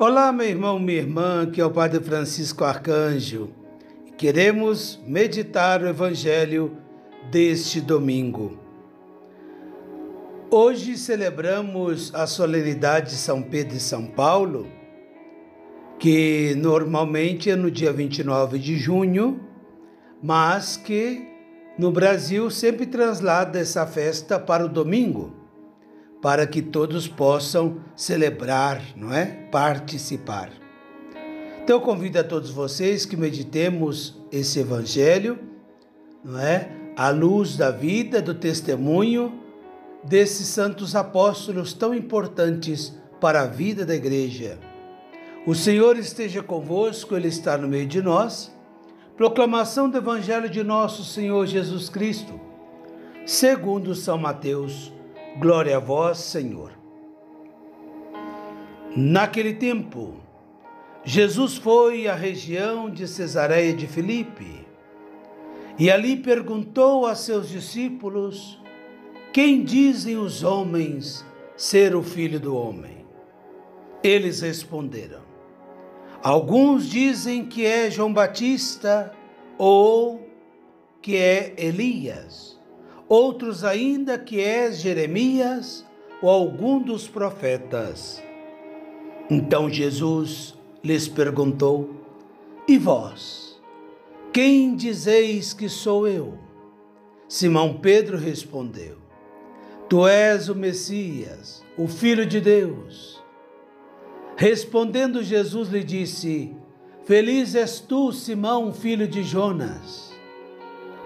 Olá, meu irmão, minha irmã, que é o Padre Francisco Arcanjo. Queremos meditar o Evangelho deste domingo. Hoje celebramos a solenidade de São Pedro e São Paulo, que normalmente é no dia 29 de junho, mas que no Brasil sempre translada essa festa para o domingo para que todos possam celebrar, não é? Participar. Então convido a todos vocês que meditemos esse evangelho, não é? À luz da vida, do testemunho desses santos apóstolos tão importantes para a vida da igreja. O Senhor esteja convosco, ele está no meio de nós. Proclamação do evangelho de nosso Senhor Jesus Cristo, segundo São Mateus Glória a vós, Senhor. Naquele tempo, Jesus foi à região de Cesareia de Filipe e ali perguntou a seus discípulos: Quem dizem os homens ser o filho do homem? Eles responderam: Alguns dizem que é João Batista ou que é Elias outros ainda que és Jeremias ou algum dos profetas. Então Jesus lhes perguntou: E vós, quem dizeis que sou eu? Simão Pedro respondeu: Tu és o Messias, o Filho de Deus. Respondendo Jesus lhe disse: Feliz és tu, Simão, filho de Jonas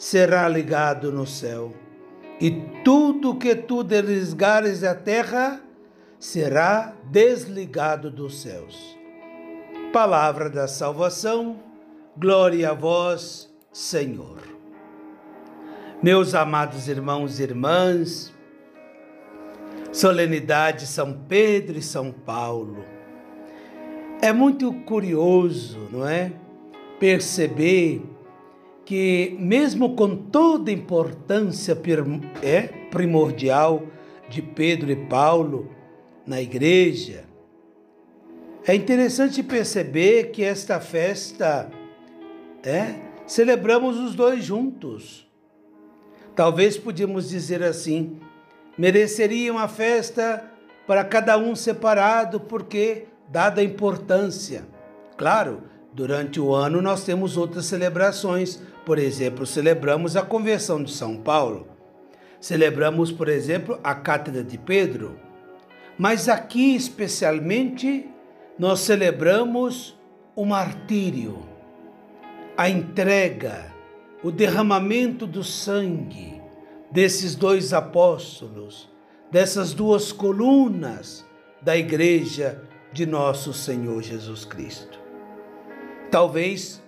será ligado no céu, e tudo que tu desligares da terra será desligado dos céus. Palavra da salvação, glória a vós, Senhor. Meus amados irmãos e irmãs, solenidade São Pedro e São Paulo. É muito curioso, não é? Perceber que, mesmo com toda a importância é, primordial de Pedro e Paulo na igreja, é interessante perceber que esta festa é, celebramos os dois juntos. Talvez podíamos dizer assim, mereceria uma festa para cada um separado, porque, dada a importância, claro, Durante o ano nós temos outras celebrações. Por exemplo, celebramos a conversão de São Paulo. Celebramos, por exemplo, a Cátedra de Pedro. Mas aqui, especialmente, nós celebramos o martírio, a entrega, o derramamento do sangue desses dois apóstolos, dessas duas colunas da igreja de nosso Senhor Jesus Cristo. Talvez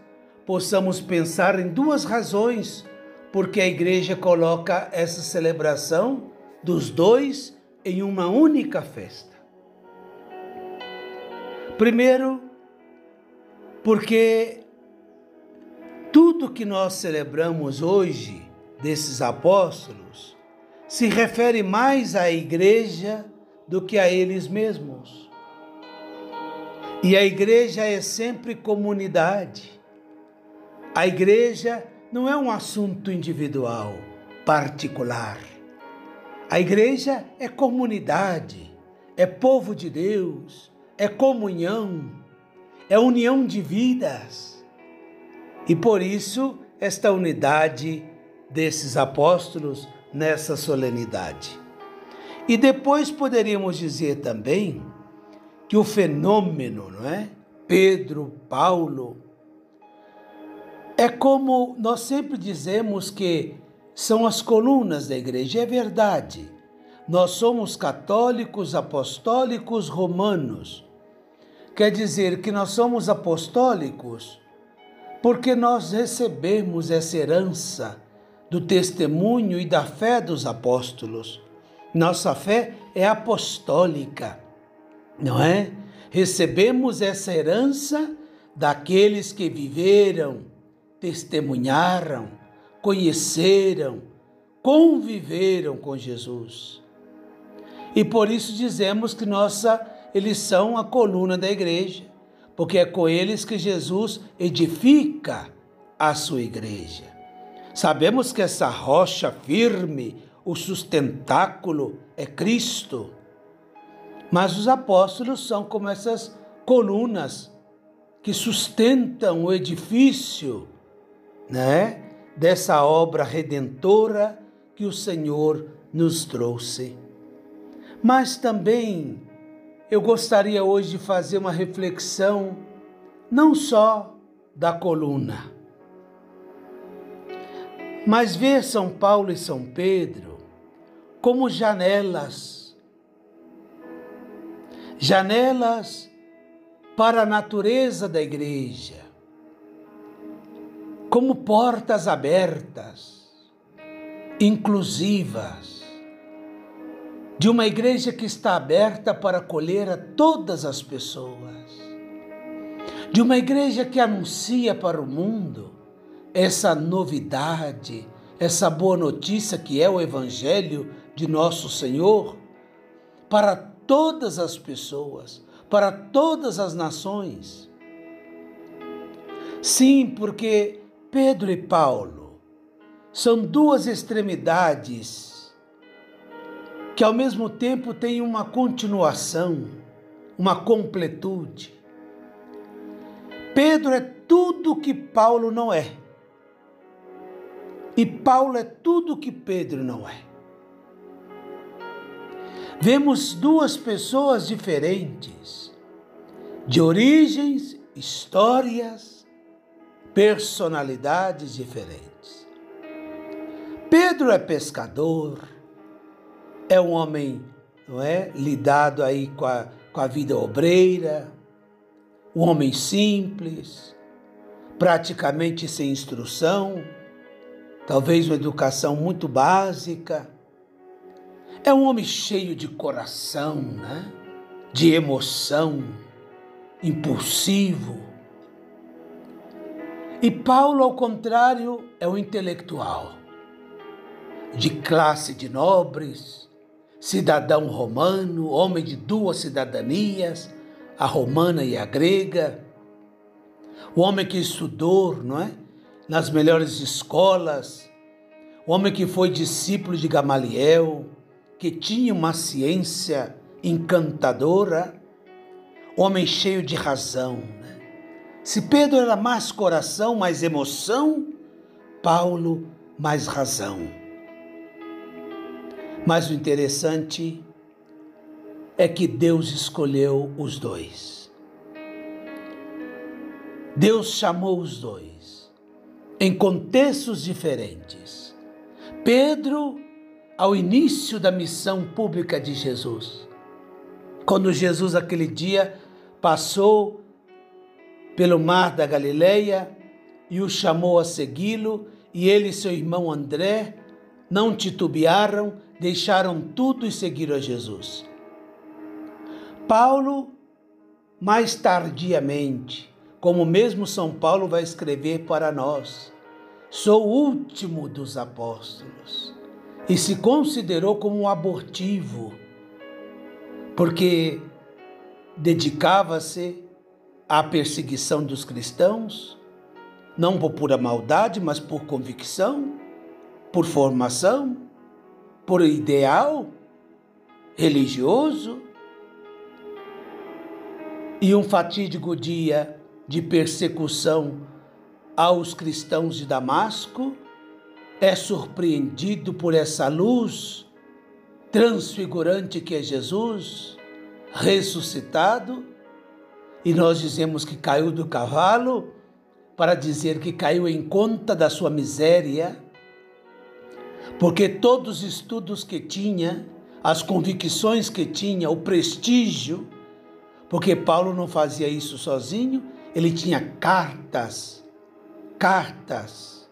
possamos pensar em duas razões porque a igreja coloca essa celebração dos dois em uma única festa. Primeiro, porque tudo que nós celebramos hoje desses apóstolos se refere mais à igreja do que a eles mesmos. E a igreja é sempre comunidade. A igreja não é um assunto individual, particular. A igreja é comunidade, é povo de Deus, é comunhão, é união de vidas. E por isso, esta unidade desses apóstolos nessa solenidade. E depois poderíamos dizer também que o fenômeno, não é? Pedro, Paulo, é como nós sempre dizemos que são as colunas da igreja, é verdade. Nós somos católicos, apostólicos, romanos. quer dizer que nós somos apostólicos porque nós recebemos essa herança do testemunho e da fé dos apóstolos. Nossa fé é apostólica, não é? Recebemos essa herança daqueles que viveram, testemunharam, conheceram, conviveram com Jesus. E por isso dizemos que nossa, eles são a coluna da igreja, porque é com eles que Jesus edifica a sua igreja. Sabemos que essa rocha firme, o sustentáculo é Cristo. Mas os apóstolos são como essas colunas que sustentam o edifício, né, dessa obra redentora que o Senhor nos trouxe. Mas também eu gostaria hoje de fazer uma reflexão não só da coluna, mas ver São Paulo e São Pedro como janelas, janelas para a natureza da igreja, como portas abertas, inclusivas, de uma igreja que está aberta para acolher a todas as pessoas, de uma igreja que anuncia para o mundo essa novidade, essa boa notícia que é o Evangelho de nosso Senhor para todas as pessoas, para todas as nações. Sim, porque Pedro e Paulo são duas extremidades que ao mesmo tempo têm uma continuação, uma completude. Pedro é tudo que Paulo não é. E Paulo é tudo que Pedro não é. Vemos duas pessoas diferentes, de origens, histórias, personalidades diferentes. Pedro é pescador, é um homem, não é, lidado aí com a, com a vida obreira, um homem simples, praticamente sem instrução, talvez uma educação muito básica. É um homem cheio de coração, né? de emoção, impulsivo. E Paulo, ao contrário, é um intelectual, de classe de nobres, cidadão romano, homem de duas cidadanias, a romana e a grega, o homem que estudou, não é? nas melhores escolas, o homem que foi discípulo de Gamaliel, que tinha uma ciência encantadora, homem cheio de razão. Né? Se Pedro era mais coração, mais emoção, Paulo mais razão. Mas o interessante é que Deus escolheu os dois. Deus chamou os dois em contextos diferentes. Pedro, ao início da missão pública de Jesus, quando Jesus aquele dia passou pelo mar da Galileia e o chamou a segui-lo, e ele e seu irmão André não titubearam, deixaram tudo e seguiram a Jesus. Paulo, mais tardiamente, como mesmo São Paulo vai escrever para nós, sou o último dos apóstolos. E se considerou como um abortivo, porque dedicava-se à perseguição dos cristãos, não por pura maldade, mas por convicção, por formação, por ideal religioso. E um fatídico dia de persecução aos cristãos de Damasco, é surpreendido por essa luz transfigurante que é Jesus, ressuscitado, e nós dizemos que caiu do cavalo para dizer que caiu em conta da sua miséria, porque todos os estudos que tinha, as convicções que tinha, o prestígio, Porque Paulo não fazia isso sozinho, ele tinha cartas, cartas,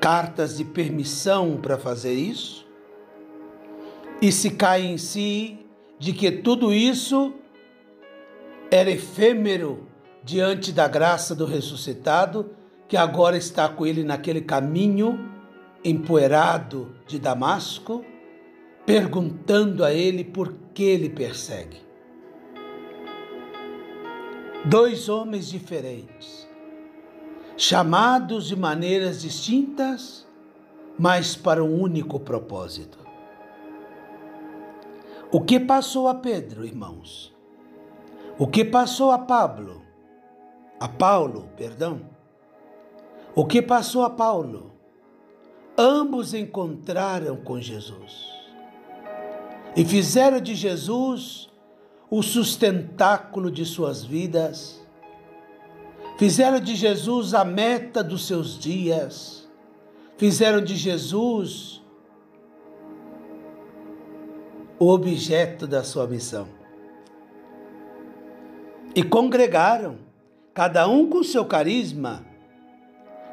cartas de permissão para fazer isso. E se cai em si de que tudo isso era efêmero diante da graça do ressuscitado, que agora está com ele naquele caminho empoeirado de Damasco, perguntando a ele por que ele persegue. Dois homens diferentes, chamados de maneiras distintas, mas para um único propósito. O que passou a Pedro, irmãos? O que passou a Pablo? A Paulo, perdão. O que passou a Paulo? Ambos encontraram com Jesus e fizeram de Jesus o sustentáculo de suas vidas, fizeram de Jesus a meta dos seus dias, fizeram de Jesus o objeto da sua missão. E congregaram, cada um com seu carisma,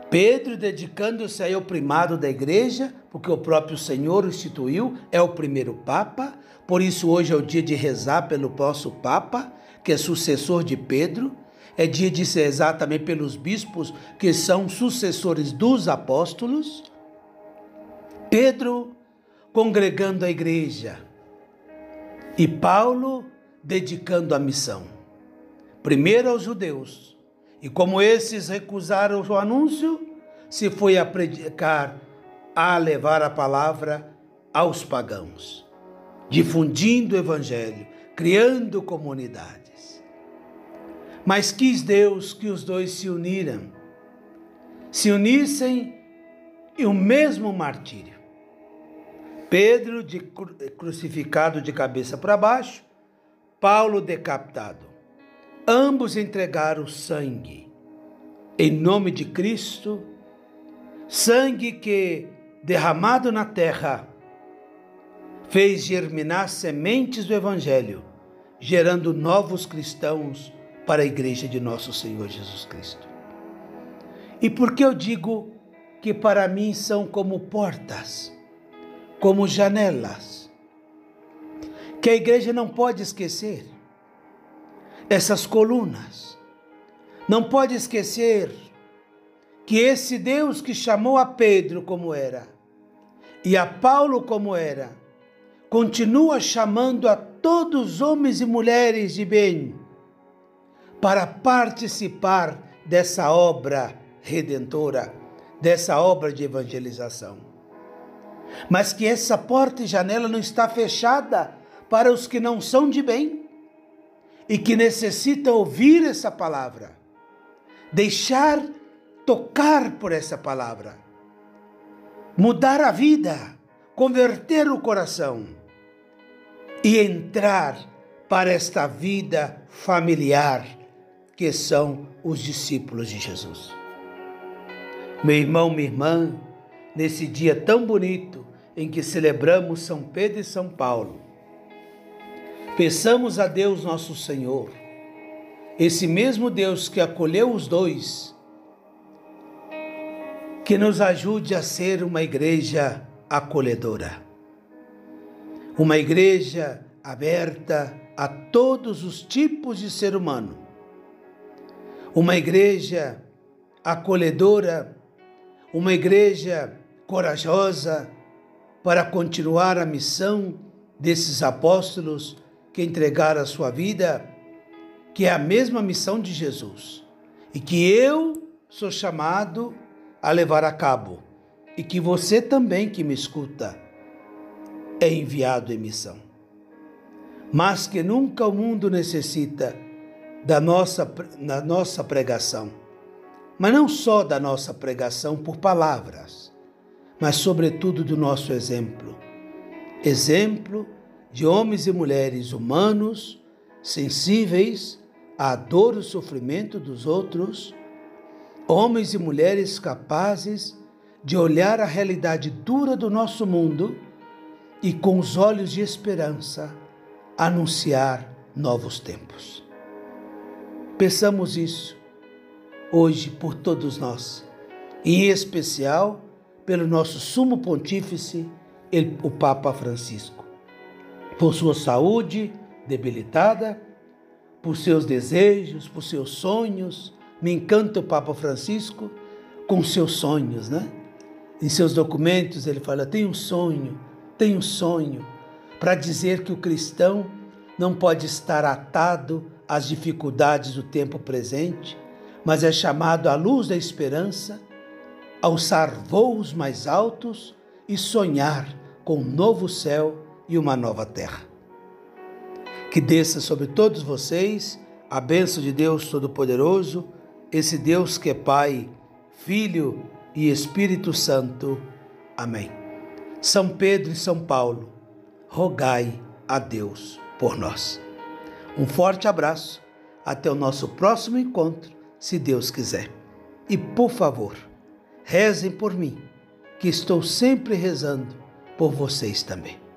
Pedro dedicando-se ao primado da igreja, porque o próprio Senhor instituiu, é o primeiro Papa, por isso hoje é o dia de rezar pelo nosso Papa, que é sucessor de Pedro, é dia de se rezar também pelos bispos, que são sucessores dos apóstolos. Pedro congregando a igreja e Paulo dedicando a missão. Primeiro aos judeus, e como esses recusaram o anúncio, se foi a predicar, a levar a palavra aos pagãos, difundindo o evangelho, criando comunidades. Mas quis Deus que os dois se uniram, se unissem em o mesmo martírio. Pedro de crucificado de cabeça para baixo, Paulo decapitado. Ambos entregaram sangue em nome de Cristo, sangue que, derramado na terra, fez germinar sementes do Evangelho, gerando novos cristãos para a igreja de nosso Senhor Jesus Cristo. E por que eu digo que para mim são como portas, como janelas, que a igreja não pode esquecer essas colunas. Não pode esquecer que esse Deus que chamou a Pedro como era e a Paulo como era, continua chamando a todos os homens e mulheres de bem para participar dessa obra redentora, dessa obra de evangelização. Mas que essa porta e janela não está fechada para os que não são de bem e que necessita ouvir essa palavra, deixar tocar por essa palavra, mudar a vida, converter o coração e entrar para esta vida familiar que são os discípulos de Jesus. Meu irmão, minha irmã, nesse dia tão bonito em que celebramos São Pedro e São Paulo, Peçamos a Deus nosso Senhor, esse mesmo Deus que acolheu os dois, que nos ajude a ser uma igreja acolhedora, uma igreja aberta a todos os tipos de ser humano, uma igreja acolhedora, uma igreja corajosa para continuar a missão desses apóstolos que entregaram a sua vida, que é a mesma missão de Jesus, e que eu sou chamado a levar a cabo, e que você também que me escuta é enviado em missão. Mas que nunca o mundo necessita da nossa, da nossa pregação, mas não só da nossa pregação por palavras, mas sobretudo do nosso exemplo. Exemplo de homens e mulheres humanos, sensíveis à dor e sofrimento dos outros, homens e mulheres capazes de olhar a realidade dura do nosso mundo e, com os olhos de esperança, anunciar novos tempos. Peçamos isso hoje por todos nós, em especial pelo nosso sumo pontífice, o Papa Francisco, por sua saúde debilitada, por seus desejos, por seus sonhos. Me encanta o Papa Francisco com seus sonhos, né? Em seus documentos ele fala: tem um sonho, tem um sonho, para dizer que o cristão não pode estar atado às dificuldades do tempo presente, mas é chamado à luz da esperança alçar voos mais altos e sonhar com um novo céu e uma nova terra. Que desça sobre todos vocês a bênção de Deus Todo-Poderoso, esse Deus que é Pai, Filho e Espírito Santo. Amém. São Pedro e São Paulo, rogai a Deus por nós. Um forte abraço, até o nosso próximo encontro, se Deus quiser. E por favor, rezem por mim, que estou sempre rezando por vocês também.